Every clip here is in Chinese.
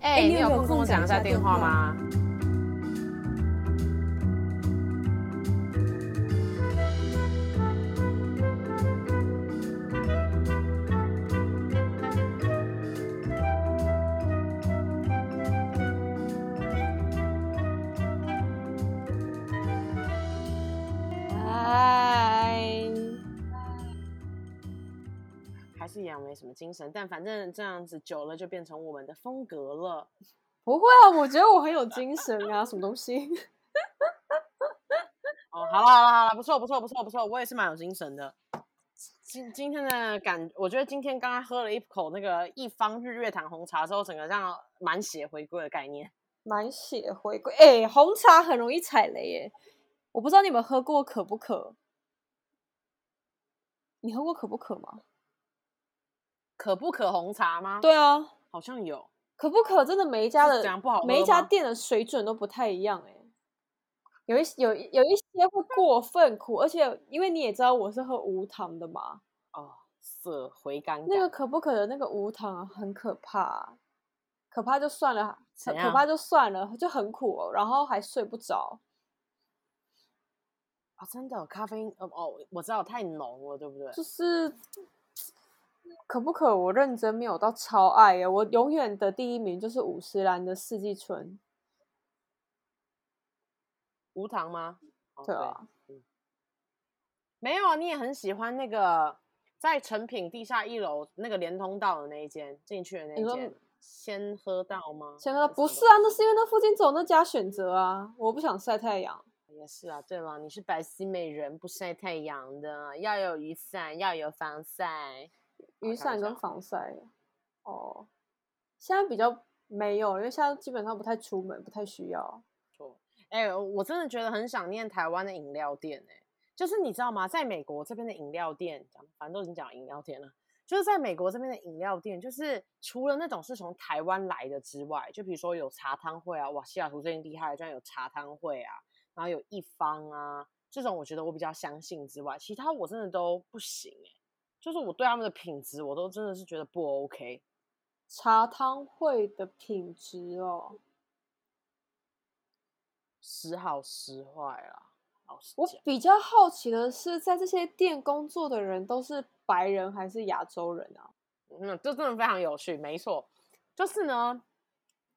哎、欸，你有空跟我讲一下电话吗？是一样没什么精神，但反正这样子久了就变成我们的风格了。不会啊，我觉得我很有精神啊，什么东西？哦，好了好了好了，不错不错不错不错，我也是蛮有精神的。今今天的感，我觉得今天刚刚喝了一口那个一方日月潭红茶之后，整个这样满血回归的概念。满血回归，哎、欸，红茶很容易踩雷耶。我不知道你们喝过可不可？你喝过可不可吗？可不可红茶吗？对啊，好像有。可不可真的每一家的不好，每一家店的水准都不太一样哎。有一有有一些会过分苦，而且因为你也知道我是喝无糖的嘛。哦，色回甘。那个可不可的那个无糖很可怕，可怕就算了，可怕就算了，就很苦哦，然后还睡不着。啊，真的咖啡因哦哦，我知道太浓了，对不对？就是。可不可？我认真没有到超爱耶，我永远的第一名就是五十岚的四季春。无糖吗？对啊，没有啊，你也很喜欢那个在成品地下一楼那个连通道的那一间进去的那一间，先喝到吗？先喝到不是啊，那是因为那附近走那家选择啊，我不想晒太阳。也是啊，对了，你是白皙美人，不晒太阳的，要有雨伞，要有防晒。雨伞跟防晒，哦，现在比较没有，因为现在基本上不太出门，不太需要。错，哎，我真的觉得很想念台湾的饮料店，哎，就是你知道吗？在美国这边的饮料店，讲反正都已经讲饮料店了，就是在美国这边的饮料店，就是除了那种是从台湾来的之外，就比如说有茶汤会啊，哇，西雅图最近厉害，居然有茶汤会啊，然后有一方啊，这种我觉得我比较相信之外，其他我真的都不行，哎。就是我对他们的品质，我都真的是觉得不 OK。茶汤会的品质哦，时好时坏啊。我比较好奇的是，在这些店工作的人都是白人还是亚洲人啊？嗯，这真的非常有趣。没错，就是呢。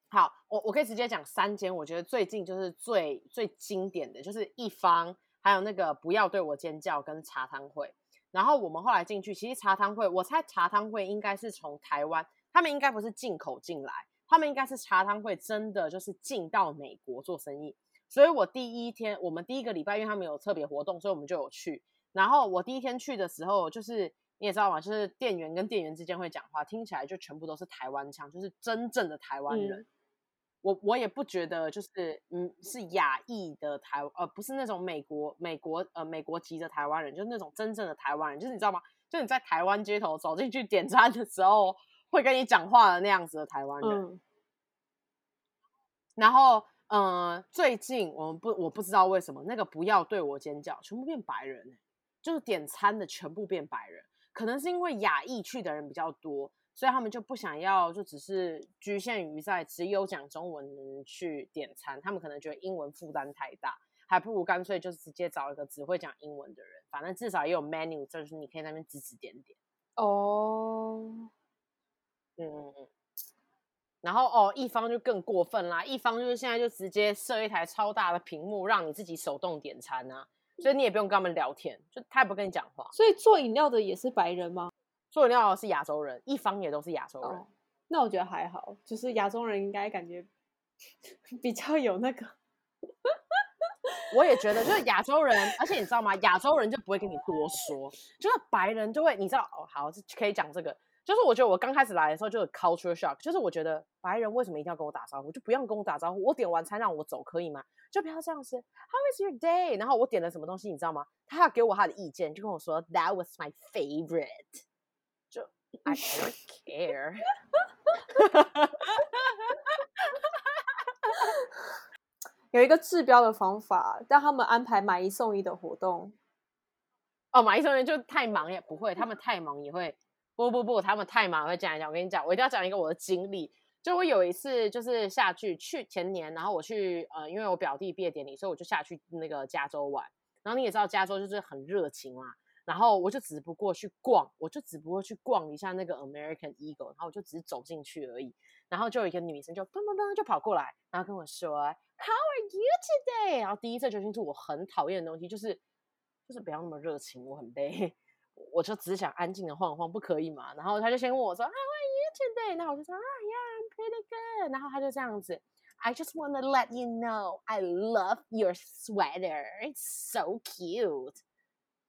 好，我我可以直接讲三间，我觉得最近就是最最经典的就是一方，还有那个不要对我尖叫跟茶汤会。然后我们后来进去，其实茶汤会，我猜茶汤会应该是从台湾，他们应该不是进口进来，他们应该是茶汤会真的就是进到美国做生意。所以我第一天，我们第一个礼拜，因为他们有特别活动，所以我们就有去。然后我第一天去的时候，就是你也知道嘛，就是店员跟店员之间会讲话，听起来就全部都是台湾腔，就是真正的台湾人。嗯我我也不觉得就是嗯是亚裔的台呃不是那种美国美国呃美国籍的台湾人，就是那种真正的台湾人，就是你知道吗？就你在台湾街头走进去点餐的时候会跟你讲话的那样子的台湾人。嗯、然后嗯、呃，最近我们不我不知道为什么那个不要对我尖叫，全部变白人，就是点餐的全部变白人，可能是因为亚裔去的人比较多。所以他们就不想要，就只是局限于在只有讲中文的人去点餐，他们可能觉得英文负担太大，还不如干脆就直接找一个只会讲英文的人，反正至少也有 menu，就是你可以在那边指指点点。哦，嗯嗯嗯。然后哦，一方就更过分啦，一方就是现在就直接设一台超大的屏幕，让你自己手动点餐啊，所以你也不用跟他们聊天，就他也不跟你讲话。所以做饮料的也是白人吗？做饮料是亚洲人，一方也都是亚洲人。Oh, 那我觉得还好，就是亚洲人应该感觉 比较有那个。我也觉得，就是亚洲人，而且你知道吗？亚洲人就不会跟你多说，就是白人就会，你知道哦，好，可以讲这个。就是我觉得我刚开始来的时候就有 culture shock，就是我觉得白人为什么一定要跟我打招呼？就不用跟我打招呼，我点完餐让我走可以吗？就不要这样子。How is your day？然后我点了什么东西，你知道吗？他要给我他的意见，就跟我说 That was my favorite。I don't care。有一个治标的方法，让他们安排买一送一的活动。哦，买一送一就太忙也不会，他们太忙也会。不不不，他们太忙会这样讲。我跟你讲，我一定要讲一个我的经历，就我有一次就是下去去前年，然后我去呃，因为我表弟毕业典礼，所以我就下去那个加州玩。然后你也知道加州就是很热情嘛，然后我就只不过去逛，我就只不过去逛一下那个 American Eagle，然后我就只是走进去而已。然后就有一个女生就噔噔噔就跑过来，然后跟我说 How are you today？然后第一次就清楚我很讨厌的东西就是就是不要那么热情，我很累。我就只想安静的晃晃，不可以嘛？然后他就先问我说，How are you today？然后我就说啊，Yeah，I'm pretty good。然后他就这样子，I just want to let you know I love your sweater. It's so cute。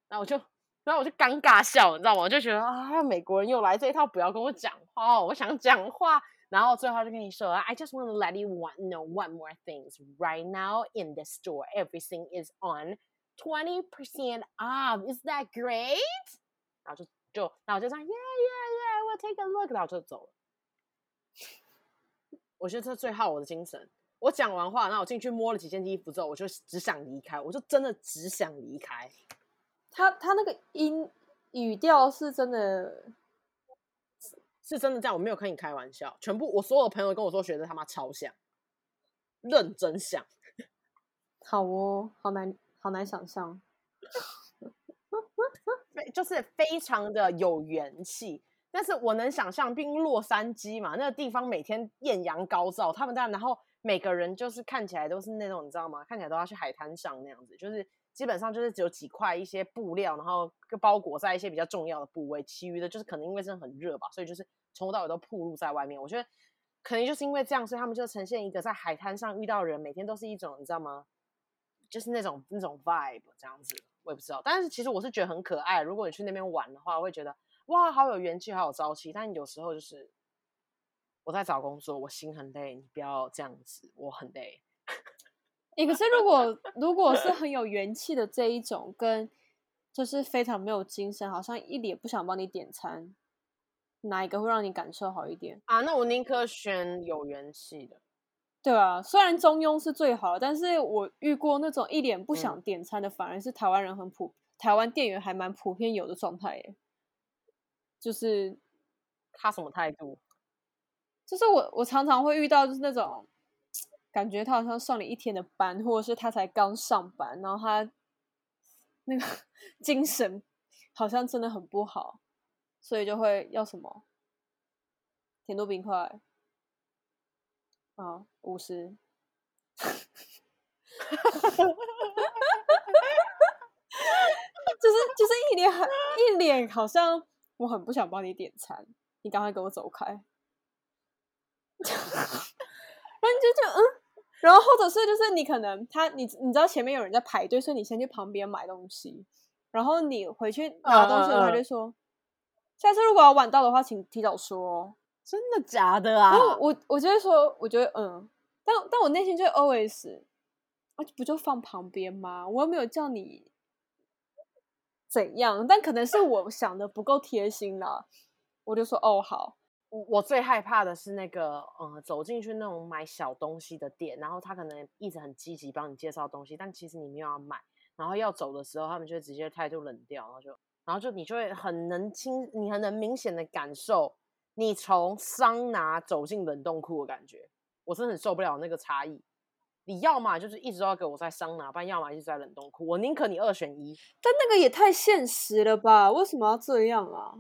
然后我就，然后我就尴尬笑，你知道吗？我就觉得啊，美国人又来这一套，不要跟我讲话，我想讲话。然后最后他就跟你说，I just want to let you know one more thing. Right now in the store, everything is on. Twenty percent off, is that great? 然后就就，然后就这样，Yeah, yeah, yeah, we'll take a look. 然后就走了。我觉得这最耗我的精神。我讲完话，然后我进去摸了几件衣服之后，我就只想离开，我就真的只想离开。他他那个音语调是真的，是真的这样，我没有跟你开玩笑。全部我所有的朋友跟我说，学的他妈超像，认真像。好哦，好难。好难想象，就是非常的有元气。但是我能想象，毕竟洛杉矶嘛，那个地方每天艳阳高照，他们当然，然后每个人就是看起来都是那种，你知道吗？看起来都要去海滩上那样子，就是基本上就是只有几块一些布料，然后就包裹在一些比较重要的部位，其余的就是可能因为真的很热吧，所以就是从头到尾都暴露在外面。我觉得可能就是因为这样，所以他们就呈现一个在海滩上遇到人，每天都是一种，你知道吗？就是那种那种 vibe 这样子，我也不知道。但是其实我是觉得很可爱。如果你去那边玩的话，我会觉得哇，好有元气，好有朝气。但有时候就是我在找工作，我心很累，你不要这样子，我很累。欸，可是如果如果是很有元气的这一种，跟就是非常没有精神，好像一脸不想帮你点餐，哪一个会让你感受好一点啊？那我宁可选有元气的。对啊，虽然中庸是最好的，但是我遇过那种一脸不想点餐的，嗯、反而是台湾人很普，台湾店员还蛮普遍有的状态耶。就是他什么态度？就是我我常常会遇到，就是那种感觉他好像上了一天的班，或者是他才刚上班，然后他那个 精神好像真的很不好，所以就会要什么甜度冰块。啊，五十，就是就是一脸很一脸好像我很不想帮你点餐，你赶快给我走开。然后你就就嗯，然后或者是就是你可能他你你知道前面有人在排队，所以你先去旁边买东西，然后你回去拿东西，他就说，uh, uh, uh. 下次如果要晚到的话，请提早说。真的假的啊？我我我就会说，我觉得嗯，但但我内心就 always，啊，不就放旁边吗？我又没有叫你怎样，但可能是我想的不够贴心啦。我就说哦好，我最害怕的是那个嗯，走进去那种买小东西的店，然后他可能一直很积极帮你介绍东西，但其实你没有要买，然后要走的时候，他们就直接态度冷掉，然后就然后就你就会很能清，你很能明显的感受。你从桑拿走进冷冻库的感觉，我真的很受不了那个差异。你要么就是一直都要给我在桑拿，不然要么一直在冷冻库。我宁可你二选一。但那个也太现实了吧？为什么要这样啊？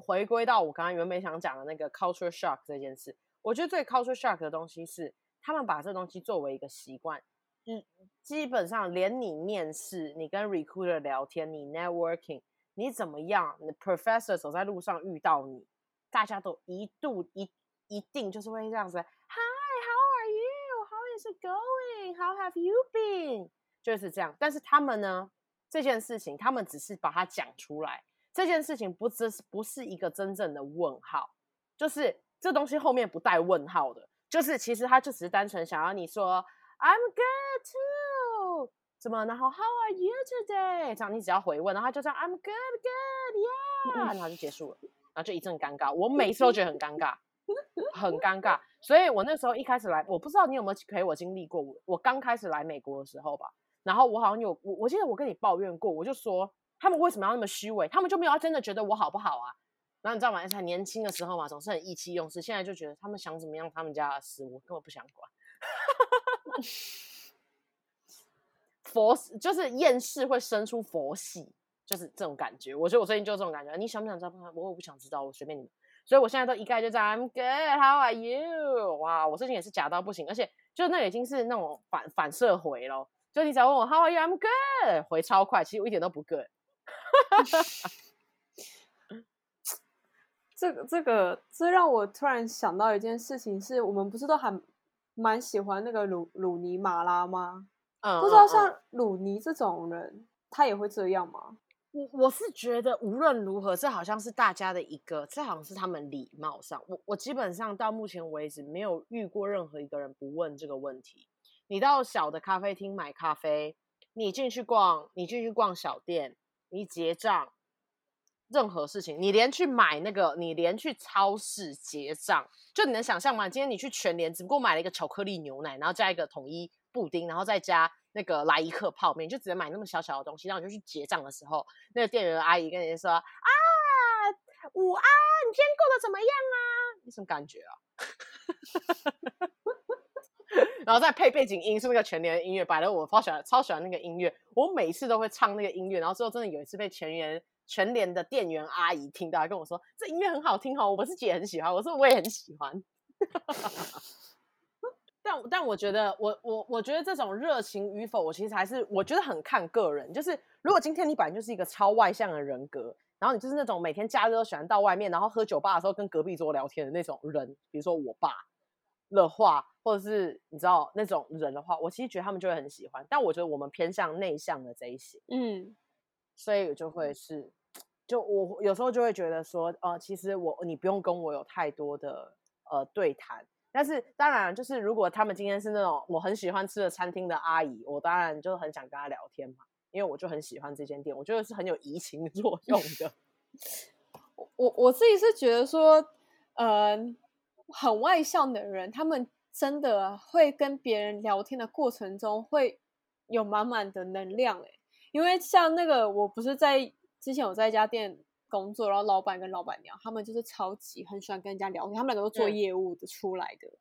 回归到我刚刚原本想讲的那个 culture shock 这件事，我觉得最 culture shock 的东西是他们把这东西作为一个习惯，嗯，基本上连你面试、你跟 recruiter 聊天、你 networking，你怎么样，你 professor 走在路上遇到你。大家都一度一一定就是会这样子，Hi，how are you？How is it going？How have you been？就是这样。但是他们呢，这件事情他们只是把它讲出来，这件事情不只是不是一个真正的问号，就是这东西后面不带问号的，就是其实他就只是单纯想要你说 I'm good too，怎么？然后 How are you today？这样你只要回问，然后他就这样 I'm good good yeah，然后就结束了。然后就一阵尴尬，我每次都觉得很尴尬，很尴尬。所以我那时候一开始来，我不知道你有没有陪我经历过。我我刚开始来美国的时候吧，然后我好像有我，我记得我跟你抱怨过，我就说他们为什么要那么虚伪？他们就没有要真的觉得我好不好啊？然后你知道吗？才年轻的时候嘛，总是很意气用事。现在就觉得他们想怎么样，他们家的事，我根本不想管。佛就是厌世会生出佛系，就是这种感觉。我觉得我最近就这种感觉。你想不想知道？我也不想知道，我随便你。所以我现在都一概就这样。I'm good. How are you? 哇，我最近也是假到不行，而且就那已经是那种反反射回咯。就你只要问我 How are you? I'm good. 回超快，其实我一点都不 good。这个这个这让我突然想到一件事情，是我们不是都还蛮喜欢那个鲁鲁尼马拉吗？嗯，不知道像鲁尼这种人，嗯、他也会这样吗？我我是觉得无论如何，这好像是大家的一个，这好像是他们礼貌上，我我基本上到目前为止没有遇过任何一个人不问这个问题。你到小的咖啡厅买咖啡，你进去逛，你进去逛小店，你结账。任何事情，你连去买那个，你连去超市结账，就你能想象吗？今天你去全联，只不过买了一个巧克力牛奶，然后加一个统一布丁，然后再加那个来一克泡面，就只能买那么小小的东西。然后你就去结账的时候，那个店员阿姨跟你说：“啊，午安，你今天过得怎么样啊？你什么感觉啊？”然后再配背景音是那个全联的音乐，摆了我超喜欢超喜欢那个音乐，我每次都会唱那个音乐。然后之后真的有一次被全联。全联的店员阿姨听到，跟我说：“这音乐很好听哦，我自己也很喜欢。”我说：“我也很喜欢。”但但我觉得，我我我觉得这种热情与否，我其实还是我觉得很看个人。就是如果今天你本来就是一个超外向的人格，然后你就是那种每天假日都喜欢到外面，然后喝酒吧的时候跟隔壁桌聊天的那种人，比如说我爸的话，或者是你知道那种人的话，我其实觉得他们就会很喜欢。但我觉得我们偏向内向的这一些，嗯，所以就会是。就我有时候就会觉得说，呃，其实我你不用跟我有太多的呃对谈，但是当然就是如果他们今天是那种我很喜欢吃的餐厅的阿姨，我当然就很想跟她聊天嘛，因为我就很喜欢这间店，我觉得是很有移情 作用的。我我自己是觉得说，呃，很外向的人，他们真的会跟别人聊天的过程中会有满满的能量，诶，因为像那个我不是在。之前我在一家店工作，然后老板跟老板娘他们就是超级很喜欢跟人家聊天，他们两个都做业务的出来的。嗯、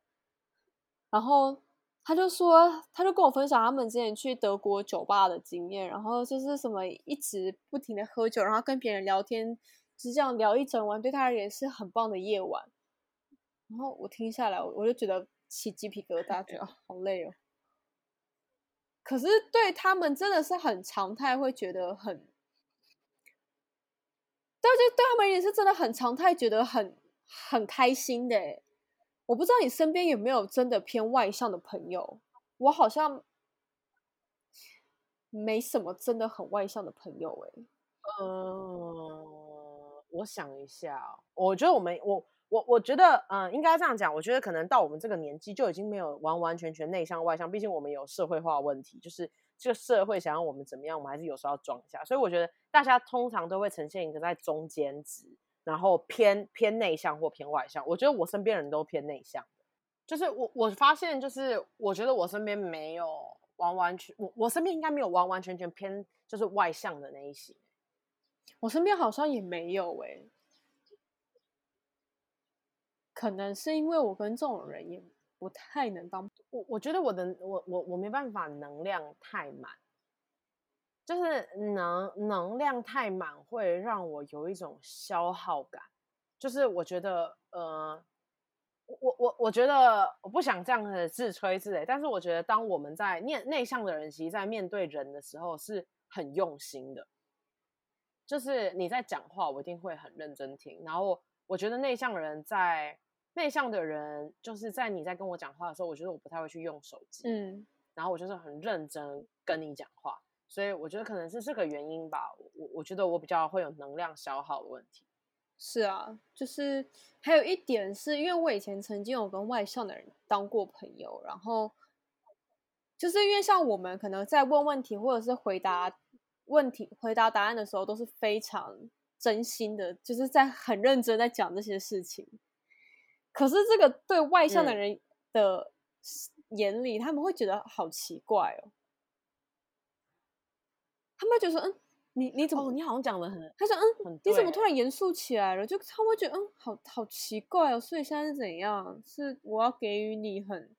然后他就说，他就跟我分享他们之前去德国酒吧的经验，然后就是什么一直不停的喝酒，然后跟别人聊天，就是这样聊一整晚，对他而言是很棒的夜晚。然后我听下来，我就觉得起鸡皮疙瘩，觉得好累哦。可是对他们真的是很常态，会觉得很。对，就对他们也是真的很常态，觉得很很开心的。我不知道你身边有没有真的偏外向的朋友？我好像没什么真的很外向的朋友。哎，嗯，我想一下，我觉得我们，我我我觉得，嗯，应该这样讲。我觉得可能到我们这个年纪，就已经没有完完全全内向外向。毕竟我们有社会化问题，就是。这个社会想要我们怎么样，我们还是有时候要装一下。所以我觉得大家通常都会呈现一个在中间值，然后偏偏内向或偏外向。我觉得我身边人都偏内向，就是我我发现，就是我觉得我身边没有完完全，我我身边应该没有完完全全偏就是外向的那一些。我身边好像也没有哎、可能是因为我跟这种人也。不太能当我，我觉得我的我我我没办法能量太满，就是能能量太满会让我有一种消耗感，就是我觉得呃，我我我觉得我不想这样子自吹自擂，但是我觉得当我们在面内向的人，其实在面对人的时候是很用心的，就是你在讲话，我一定会很认真听，然后我觉得内向的人在。内向的人就是在你在跟我讲话的时候，我觉得我不太会去用手机，嗯，然后我就是很认真跟你讲话，所以我觉得可能是这个原因吧。我我觉得我比较会有能量消耗的问题。是啊，就是还有一点是因为我以前曾经有跟外向的人当过朋友，然后就是因为像我们可能在问问题或者是回答问题、回答答案的时候都是非常真心的，就是在很认真在讲这些事情。可是这个对外向的人的眼里，嗯、他们会觉得好奇怪哦。他们就说：“嗯，你你怎么、哦、你好像讲的很，他说嗯，你怎么突然严肃起来了？就他会觉得嗯，好好奇怪哦。所以现在是怎样？是我要给予你很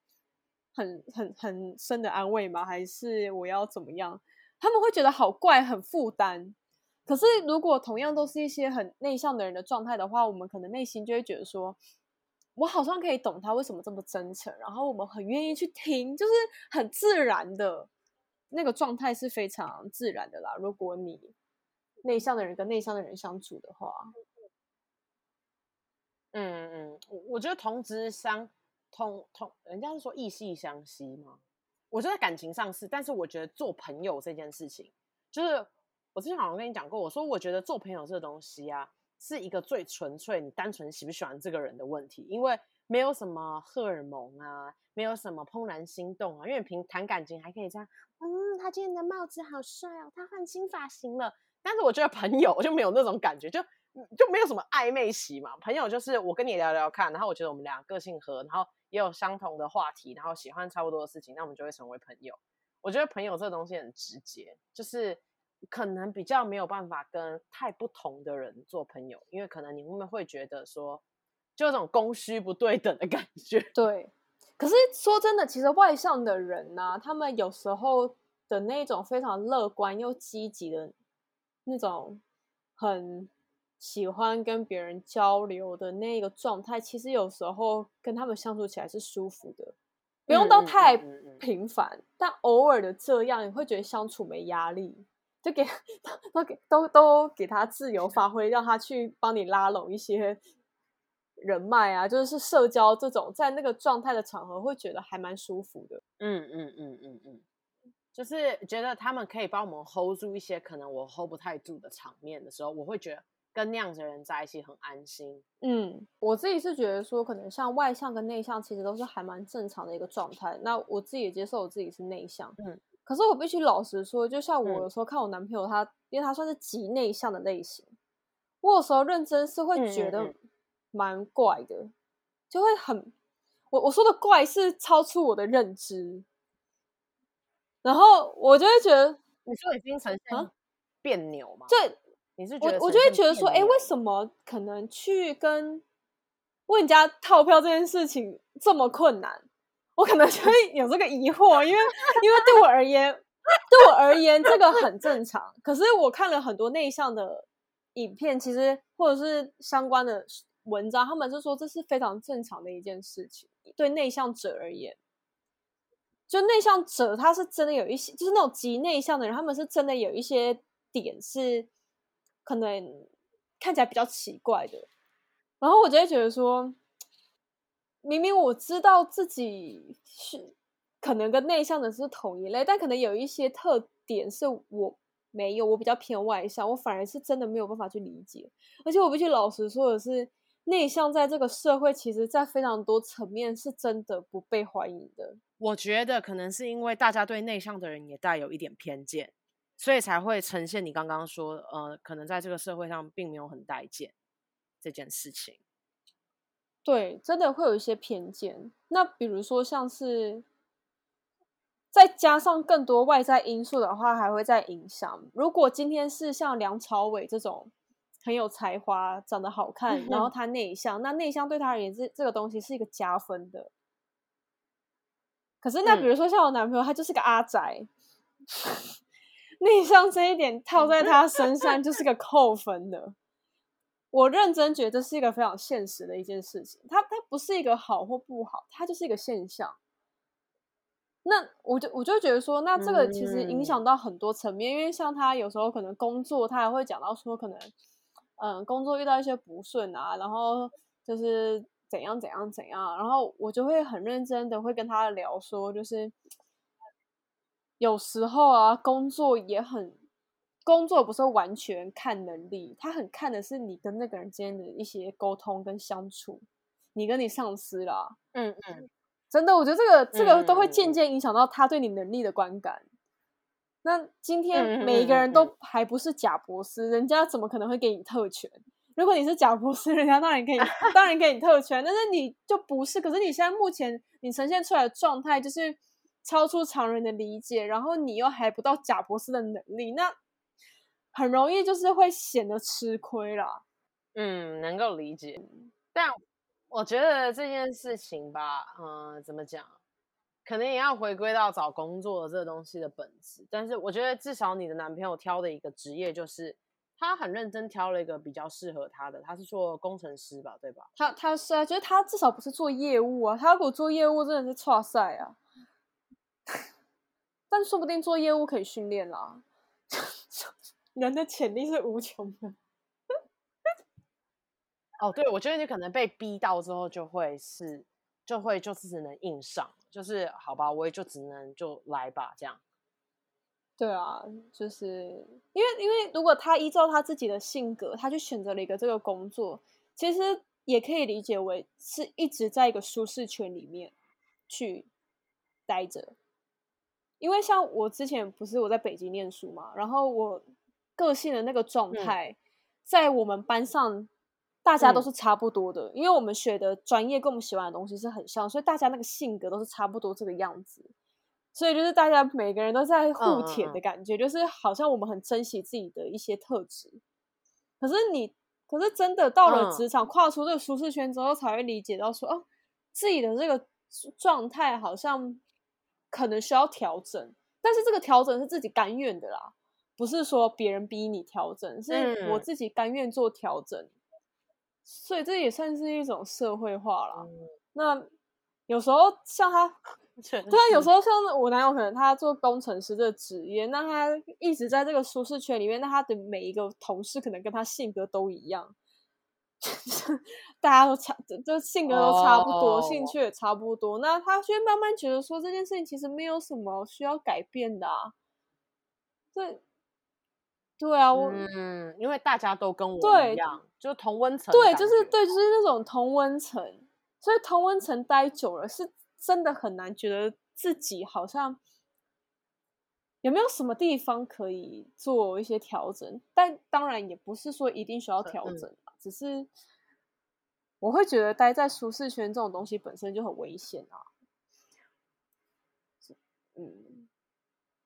很很很深的安慰吗？还是我要怎么样？他们会觉得好怪，很负担。可是如果同样都是一些很内向的人的状态的话，我们可能内心就会觉得说，我好像可以懂他为什么这么真诚，然后我们很愿意去听，就是很自然的。那个状态是非常自然的啦。如果你内向的人跟内向的人相处的话，嗯嗯，我我觉得同质相同同，人家是说异性相吸嘛。我觉得感情上是，但是我觉得做朋友这件事情，就是我之前好像跟你讲过，我说我觉得做朋友这个东西啊，是一个最纯粹，你单纯喜不喜欢这个人的问题，因为没有什么荷尔蒙啊，没有什么怦然心动啊，因为平谈感情还可以这样。嗯，他今天的帽子好帅哦，他换新发型了。但是我觉得朋友就没有那种感觉，就就没有什么暧昧期嘛。朋友就是我跟你聊聊看，然后我觉得我们俩个性合，然后也有相同的话题，然后喜欢差不多的事情，那我们就会成为朋友。我觉得朋友这个东西很直接，就是可能比较没有办法跟太不同的人做朋友，因为可能你们会觉得说，就有种供需不对等的感觉。对。可是说真的，其实外向的人呢、啊，他们有时候的那种非常乐观又积极的那种，很喜欢跟别人交流的那个状态，其实有时候跟他们相处起来是舒服的，不用到太频繁，嗯嗯嗯嗯、但偶尔的这样，你会觉得相处没压力，就给都给都都给他自由发挥，让他去帮你拉拢一些。人脉啊，就是社交这种，在那个状态的场合，会觉得还蛮舒服的。嗯嗯嗯嗯嗯，就是觉得他们可以帮我们 hold 住一些可能我 hold 不太住的场面的时候，我会觉得跟那样子的人在一起很安心。嗯，我自己是觉得说，可能像外向跟内向，其实都是还蛮正常的一个状态。那我自己也接受我自己是内向。嗯，可是我必须老实说，就像我有时候看我男朋友他，嗯、因为他算是极内向的类型，我有时候认真是会觉得、蛮怪的，就会很我我说的怪是超出我的认知，然后我就会觉得你说已经呈现别扭吗？对，你是我我就会觉得说，哎，为什么可能去跟问人家套票这件事情这么困难？我可能就会有这个疑惑，因为因为对我而言，对我而言这个很正常。可是我看了很多内向的影片，其实或者是相关的。文章他们是说，这是非常正常的一件事情，对内向者而言，就内向者他是真的有一些，就是那种极内向的人，他们是真的有一些点是可能看起来比较奇怪的。然后我就会觉得说，明明我知道自己是可能跟内向的是同一类，但可能有一些特点是我没有，我比较偏外向，我反而是真的没有办法去理解。而且我必须老实说的是。内向在这个社会，其实，在非常多层面是真的不被欢迎的。我觉得可能是因为大家对内向的人也带有一点偏见，所以才会呈现你刚刚说，呃，可能在这个社会上并没有很待见这件事情。对，真的会有一些偏见。那比如说，像是再加上更多外在因素的话，还会再影响。如果今天是像梁朝伟这种。很有才华，长得好看，然后他内向，嗯、那内向对他而言，这这个东西是一个加分的。可是，那比如说像我男朋友，嗯、他就是个阿宅，内向这一点套在他身上就是个扣分的。我认真觉得这是一个非常现实的一件事情，它它不是一个好或不好，它就是一个现象。那我就我就觉得说，那这个其实影响到很多层面，嗯、因为像他有时候可能工作，他还会讲到说可能。嗯，工作遇到一些不顺啊，然后就是怎样怎样怎样，然后我就会很认真的会跟他聊说，就是有时候啊，工作也很，工作不是完全看能力，他很看的是你跟那个人之间的一些沟通跟相处，你跟你上司啦，嗯嗯，真的，我觉得这个这个都会渐渐影响到他对你能力的观感。那今天每一个人都还不是贾博士，人家怎么可能会给你特权？如果你是贾博士，人家当然可以，当然给你特权。但是你就不是，可是你现在目前你呈现出来的状态就是超出常人的理解，然后你又还不到贾博士的能力，那很容易就是会显得吃亏啦。嗯，能够理解，但我觉得这件事情吧，嗯、呃，怎么讲，可能也要回归到找工作的这个东西的本质。但是我觉得至少你的男朋友挑的一个职业就是。他很认真挑了一个比较适合他的，他是做工程师吧，对吧？他他是啊，觉得他至少不是做业务啊，他如果做业务真的是挫赛啊。但说不定做业务可以训练啦，人的潜力是无穷的。哦，对，我觉得你可能被逼到之后就会是，就会就是只能硬上，就是好吧，我也就只能就来吧，这样。对啊，就是因为因为如果他依照他自己的性格，他去选择了一个这个工作，其实也可以理解为是一直在一个舒适圈里面去待着。因为像我之前不是我在北京念书嘛，然后我个性的那个状态，在我们班上大家都是差不多的，因为我们学的专业跟我们喜欢的东西是很像，所以大家那个性格都是差不多这个样子。所以就是大家每个人都在互舔的感觉，嗯，就是好像我们很珍惜自己的一些特质。可是你，可是真的到了职场，跨出这个舒适圈之后，才会理解到说，哦，自己的这个状态好像可能需要调整。但是这个调整是自己甘愿的啦，不是说别人逼你调整，是我自己甘愿做调整。嗯。所以这也算是一种社会化了。嗯。那有时候像他。对啊，有时候像我男友，可能他做工程师这个职业，那他一直在这个舒适圈里面，那他的每一个同事可能跟他性格都一样，大家都差，就性格都差不多，oh. 兴趣也差不多，那他就会慢慢觉得说这件事情其实没有什么需要改变的啊。对，对啊，我嗯，因为大家都跟我一样，就同温层，对，就是对，就是那种同温层，所以同温层待久了是。真的很难觉得自己好像有没有什么地方可以做一些调整，但当然也不是说一定需要调整，嗯，只是我会觉得待在舒适圈这种东西本身就很危险啊。嗯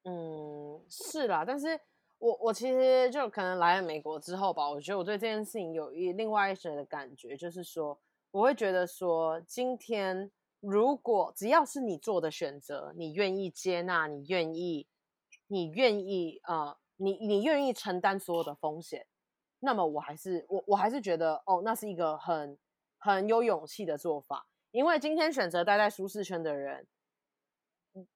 嗯，是啦，但是我我其实就可能来了美国之后吧，我觉得我对这件事情有一另外一种的感觉，就是说我会觉得说今天。如果只要是你做的选择，你愿意接纳，你愿意，你愿意，呃，你你愿意承担所有的风险，那么我还是我我还是觉得，哦，那是一个很很有勇气的做法。因为今天选择待在舒适圈的人，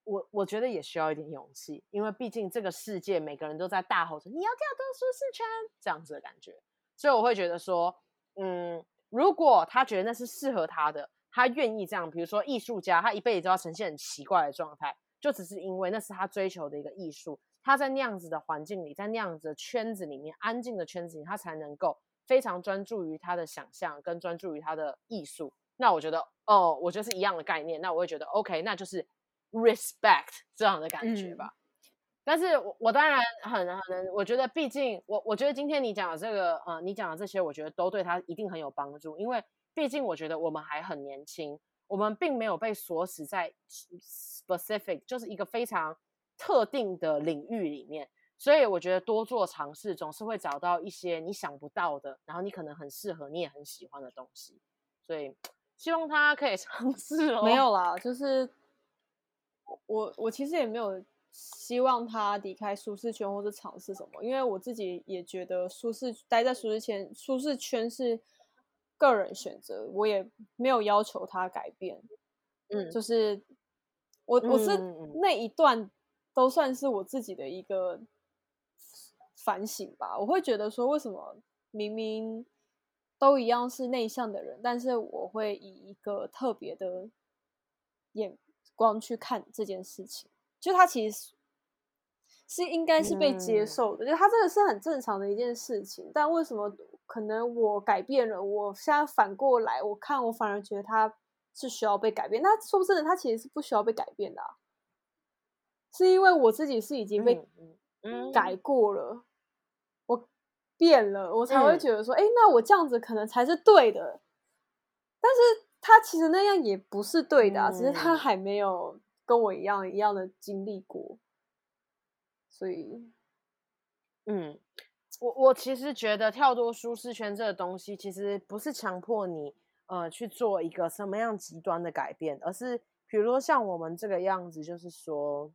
我我觉得也需要一点勇气，因为毕竟这个世界每个人都在大吼着你要跳脱舒适圈这样子的感觉，所以我会觉得说，嗯，如果他觉得那是适合他的。他愿意这样，比如说艺术家，他一辈子都要呈现很奇怪的状态，就只是因为那是他追求的一个艺术。他在那样子的环境里，在那样子的圈子里面，安静的圈子里，他才能够非常专注于他的想象，跟专注于他的艺术。那我觉得，哦，我觉得是一样的概念。那我会觉得，OK，那就是 respect 这样的感觉吧。嗯、但是我，我当然很很能，我觉得，毕竟我我觉得今天你讲的这个，呃，你讲的这些，我觉得都对他一定很有帮助，因为。毕竟，我觉得我们还很年轻，我们并没有被锁死在 specific，就是一个非常特定的领域里面。所以，我觉得多做尝试，总是会找到一些你想不到的，然后你可能很适合，你也很喜欢的东西。所以，希望他可以 尝试哦。没有啦，就是我我其实也没有希望他离开舒适圈或者尝试什么，因为我自己也觉得舒适待在舒适圈，舒适圈是。个人选择，我也没有要求他改变。嗯，就是我我是那一段都算是我自己的一个反省吧。我会觉得说，为什么明明都一样是内向的人，但是我会以一个特别的眼光去看这件事情？就他其实是应该是被接受的，就他这个是很正常的一件事情，但为什么？可能我改变了，我现在反过来，我看我反而觉得他是需要被改变。那说真的，他其实是不需要被改变的啊，是因为我自己是已经被改过了，嗯嗯、我变了，我才会觉得说，哎、嗯，那我这样子可能才是对的。但是他其实那样也不是对的啊，嗯、只是他还没有跟我一样一样的经历过，所以，嗯。我我其实觉得跳脱舒适圈这个东西，其实不是强迫你呃去做一个什么样极端的改变，而是比如说像我们这个样子，就是说，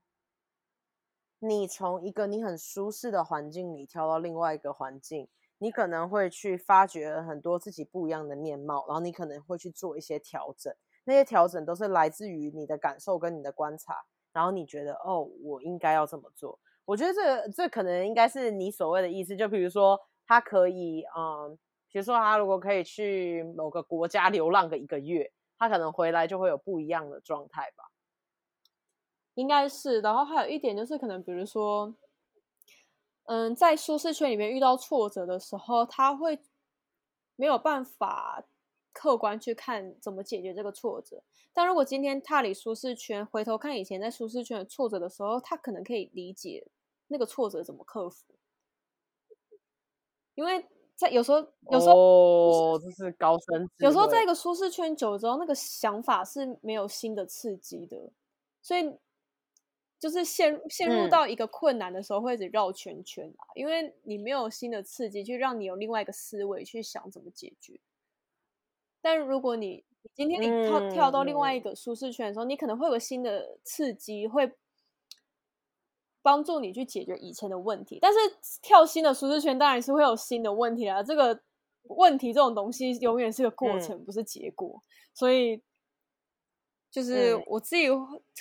你从一个你很舒适的环境里跳到另外一个环境，你可能会去发掘很多自己不一样的面貌，然后你可能会去做一些调整，那些调整都是来自于你的感受跟你的观察，然后你觉得哦，我应该要这么做。我觉得这这可能应该是你所谓的意思，就比如说他可以，嗯，比如说他如果可以去某个国家流浪个一个月，他可能回来就会有不一样的状态吧？应该是。然后还有一点就是，可能比如说，嗯，在舒适圈里面遇到挫折的时候，他会没有办法客观去看怎么解决这个挫折。但如果今天踏离舒适圈，回头看以前在舒适圈的挫折的时候，他可能可以理解。那个挫折怎么克服？因为在有时候，有时候哦，这是高深。有时候在一个舒适圈久了之后，那个想法是没有新的刺激的，所以就是陷陷入到一个困难的时候，会一直绕圈圈啊，嗯，因为你没有新的刺激，去让你有另外一个思维去想怎么解决。但如果你今天你跳，嗯，跳到另外一个舒适圈的时候，你可能会有个新的刺激，会。帮助你去解决以前的问题，但是跳新的舒适圈当然是会有新的问题啦。这个问题这种东西永远是个过程，嗯、不是结果。所以，就是我自己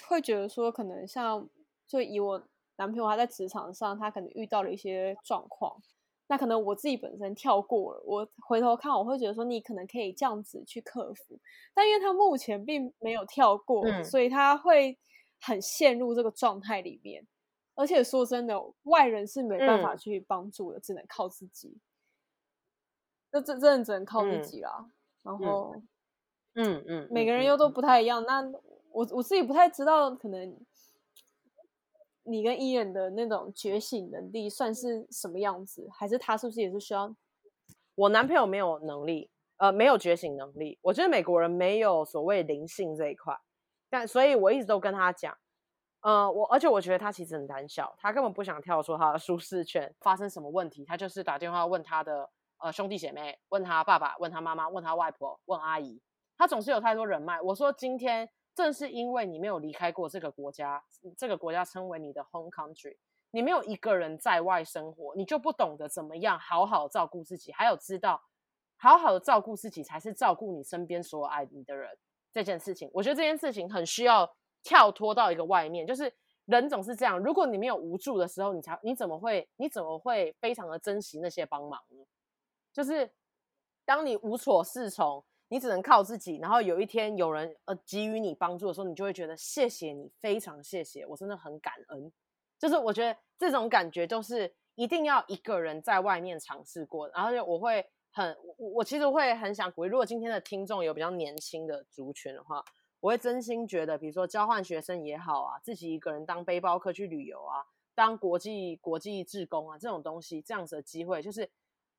会觉得说，可能像就以我男朋友他在职场上，他可能遇到了一些状况，那可能我自己本身跳过了，我回头看我会觉得说，你可能可以这样子去克服。但因为他目前并没有跳过，嗯、所以他会很陷入这个状态里面。而且说真的，外人是没办法去帮助的，嗯、只能靠自己。那这真的只能靠自己啦。嗯、然后，嗯嗯，每个人又都不太一样。嗯、那我我自己不太知道，可能你跟 Ian 的那种觉醒能力算是什么样子？还是他是不是也是需要？我男朋友没有能力，呃，没有觉醒能力。我觉得美国人没有所谓灵性这一块，但所以我一直都跟他讲。呃，我而且我觉得他其实很胆小，他根本不想跳出他的舒适圈。发生什么问题，他就是打电话问他的呃兄弟姐妹，问他爸爸，问他妈妈，问他外婆，问阿姨。他总是有太多人脉。我说今天正是因为你没有离开过这个国家，这个国家称为你的 home country，你没有一个人在外生活，你就不懂得怎么样好好照顾自己，还有知道好好的照顾自己才是照顾你身边所有爱你的人这件事情。我觉得这件事情很需要。跳脱到一个外面，就是人总是这样。如果你没有无助的时候，你才你怎么会你怎么会非常的珍惜那些帮忙呢？就是当你无所适从，你只能靠自己，然后有一天有人呃给予你帮助的时候，你就会觉得谢谢你，非常谢谢，我真的很感恩。就是我觉得这种感觉就是一定要一个人在外面尝试过，然后就我会很我我其实会很想鼓励，如果今天的听众有比较年轻的族群的话。我会真心觉得，比如说交换学生也好啊，自己一个人当背包客去旅游啊，当国际国际志工啊，这种东西，这样子的机会，就是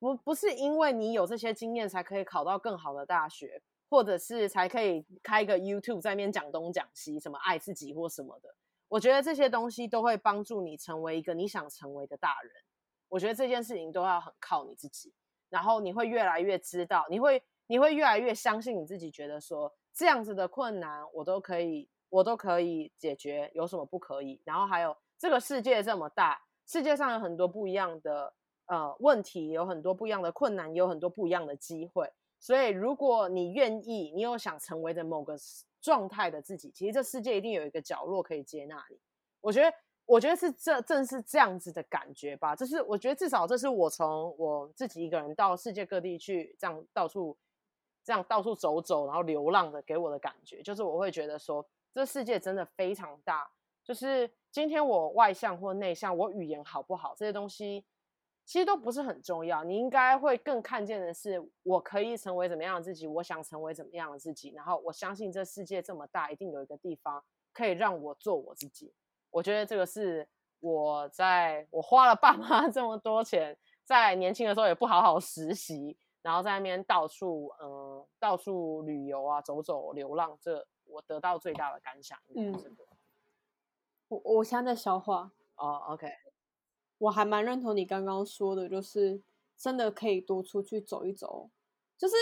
不不是因为你有这些经验才可以考到更好的大学，或者是才可以开一个 YouTube 在那边讲东讲西，什么爱自己或什么的。我觉得这些东西都会帮助你成为一个你想成为的大人。我觉得这件事情都要很靠你自己，然后你会越来越知道，你会你会越来越相信你自己，觉得说。这样子的困难我都可以，我都可以解决，有什么不可以？然后还有这个世界这么大，世界上有很多不一样的呃问题，有很多不一样的困难，有很多不一样的机会。所以如果你愿意，你有想成为的某个状态的自己，其实这世界一定有一个角落可以接纳你。我觉得，我觉得是这正是这样子的感觉吧。这是我觉得至少这是我从我自己一个人到世界各地去这样到处。这样到处走走，然后流浪的给我的感觉，就是我会觉得说，这世界真的非常大。就是今天我外向或内向，我语言好不好，这些东西其实都不是很重要。你应该会更看见的是，我可以成为怎么样的自己，我想成为怎么样的自己。然后我相信这世界这么大，一定有一个地方可以让我做我自己。我觉得这个是我在我花了爸妈 这么多钱，在年轻的时候也不好好实习。然后在那边到处，嗯、呃，到处旅游啊，走走流浪，这我得到最大的感想。嗯，我我现在在消化。哦，OK。我还蛮认同你刚刚说的，就是真的可以多出去走一走，就是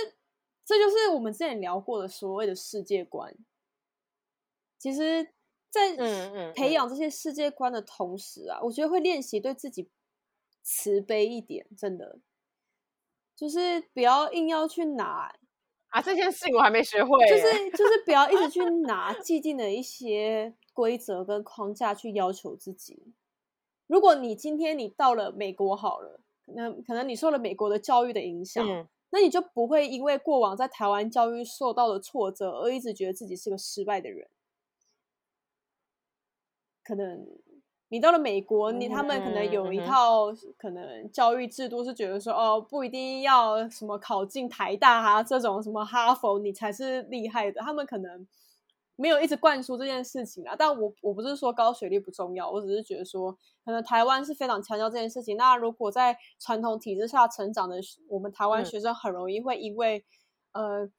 这就是我们之前聊过的所谓的世界观。其实，在培养这些世界观的同时啊，我觉得会练习对自己慈悲一点，真的，就是不要硬要去拿。啊，这件事情我还没学会，就是就是不要一直去 拿既定的一些规则跟框架去要求自己。如果你今天你到了美国好了，可能可能你受了美国的教育的影响，嗯，那你就不会因为过往在台湾教育受到的挫折而一直觉得自己是个失败的人。可能。你到了美国，你他们可能有一套可能教育制度，是觉得说哦，不一定要什么考进台大啊这种什么哈佛你才是厉害的，他们可能没有一直灌输这件事情啊。但我我不是说高学历不重要，我只是觉得说，可能台湾是非常强调这件事情。那如果在传统体制下成长的我们台湾学生，很容易会因为、嗯、呃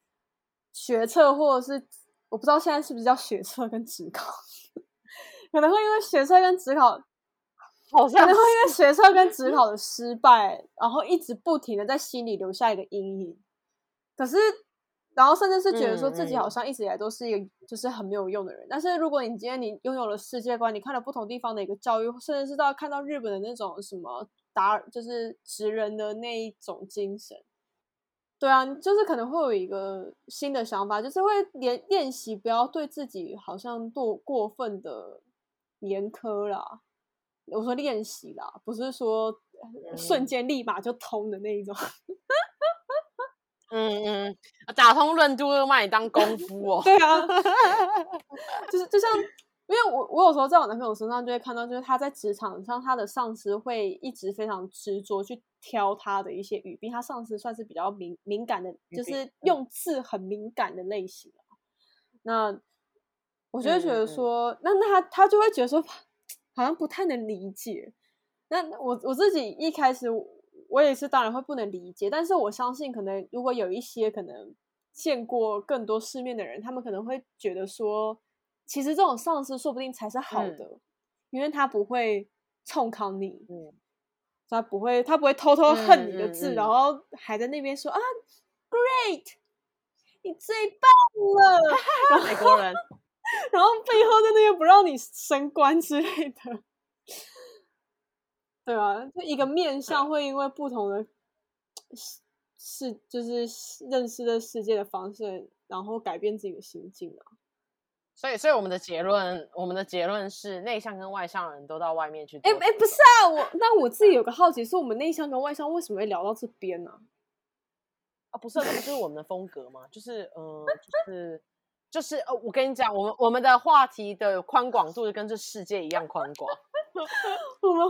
学测或者是我不知道现在是不是叫学测跟职考。可能会因为学测跟职考，好像可能会因为学测跟职考 的失败，然后一直不停的在心里留下一个阴影。可是，然后甚至是觉得说自己好像一直以来都是一个就是很没有用的人。但是如果你今天你拥有了世界观，你看了不同地方的一个教育，甚至是到看到日本的那种什么达，就是职人的那一种精神。对啊，就是可能会有一个新的想法，就是会练练习不要对自己好像多过分的。严苛啦，我说练习啦，不是说瞬间立马就通的那一种。嗯嗯嗯，打通任督二脉当功夫哦。对啊，就是就像，因为我我有时候在我男朋友身上就会看到，就是他在职场上，他的上司会一直非常执着去挑他的一些语病，他上司算是比较敏敏感的，就是用字很敏感的类型。那。我就会觉得说，嗯嗯、那那他他就会觉得说，好像不太能理解。那我我自己一开始我也是当然会不能理解，但是我相信可能如果有一些可能见过更多世面的人，他们可能会觉得说，其实这种上司说不定才是好的，嗯、因为他不会冲康你，嗯，他不会他不会偷偷恨你的字，嗯嗯嗯、然后还在那边说啊，great，你最棒了，美国人。然后背后在那边不让你升官之类的，对啊，就一个面相会因为不同的世，就是认识的世界的方式，然后改变自己的心境啊。所以，所以我们的结论，我们的结论是内向跟外向的人都到外面去。哎哎，不是啊，我那我自己有个好奇，是我们内向跟外向为什么会聊到这边呢？啊，不是，这不是我们的风格吗？就是，嗯，就是。就是呃，我跟你讲，我们我们的话题的宽广度就跟这世界一样宽广，我们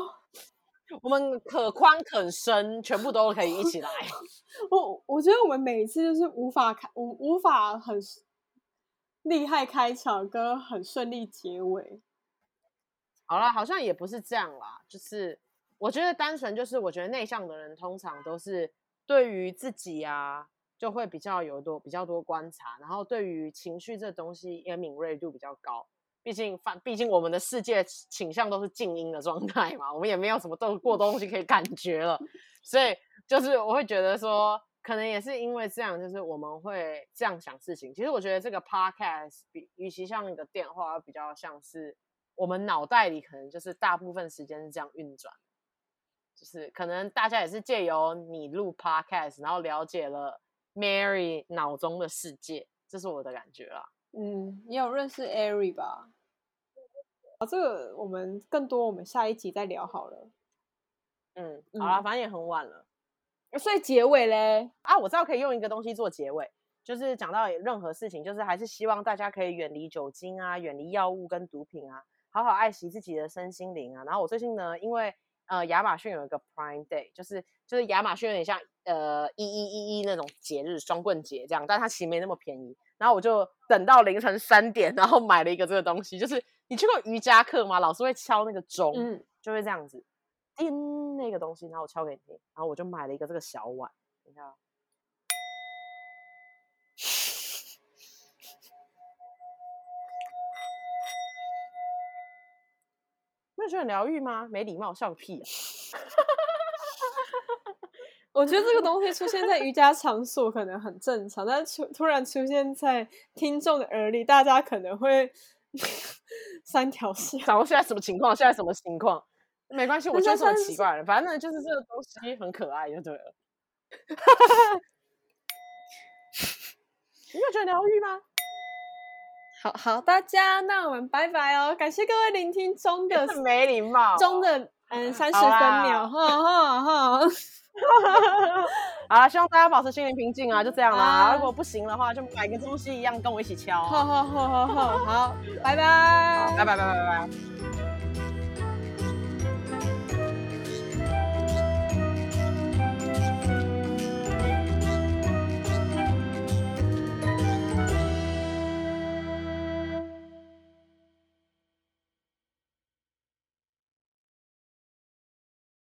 我们可宽可深，全部都可以一起来。我我觉得我们每一次就是无法开，无无法很厉害开场，跟很顺利结尾。好啦，好像也不是这样啦，就是我觉得单纯就是，我觉得内向的人通常都是对于自己啊。就会比较有多比较多观察，然后对于情绪这东西也敏锐度比较高。毕竟，反毕竟我们的世界倾向都是静音的状态嘛，我们也没有什么都过东西可以感觉了。所以，就是我会觉得说，可能也是因为这样，就是我们会这样想事情。其实我觉得这个 podcast 比与其像一个电话，比较像是我们脑袋里可能就是大部分时间是这样运转，就是可能大家也是借由你录 podcast，然后了解了。Mary 脑中的世界，这是我的感觉啦。嗯，你有认识 Ari 吧？啊，这个我们更多，我们下一集再聊好了。嗯，好了，反正也很晚了，所以结尾嘞？啊，我知道可以用一个东西做结尾，就是讲到任何事情，就是还是希望大家可以远离酒精啊，远离药物跟毒品啊，好好爱惜自己的身心灵啊。然后我最近呢，因为呃，亚马逊有一个 Prime Day，就是就是亚马逊有点像呃一一一一那种节日，双棍节这样，但它其实没那么便宜。然后我就等到凌晨三点，然后买了一个这个东西，就是你去过瑜伽课吗？老师会敲那个钟，嗯，就会这样子叮那个东西，然后我敲给你听。然后我就买了一个这个小碗，你看，不是觉得很疗愈吗？没礼貌，笑个屁啊！我觉得这个东西出现在瑜伽场所可能很正常，但是突突然出现在听众的耳里，大家可能会 三条线。然后现在什么情况？现在什么情况？没关系，我觉得很奇怪了。反正就是这个东西很可爱，就对了。你有觉得疗愈吗？好好，大家，那我们拜拜哦！感谢各位聆听中的 没礼貌中的嗯 三十分秒，哈哈哈。好了，希望大家保持心灵平静啊，就这样啦。啊、如果不行的话，就买个东西一样跟我一起敲。好好好好好，好，拜拜，拜拜拜拜拜拜。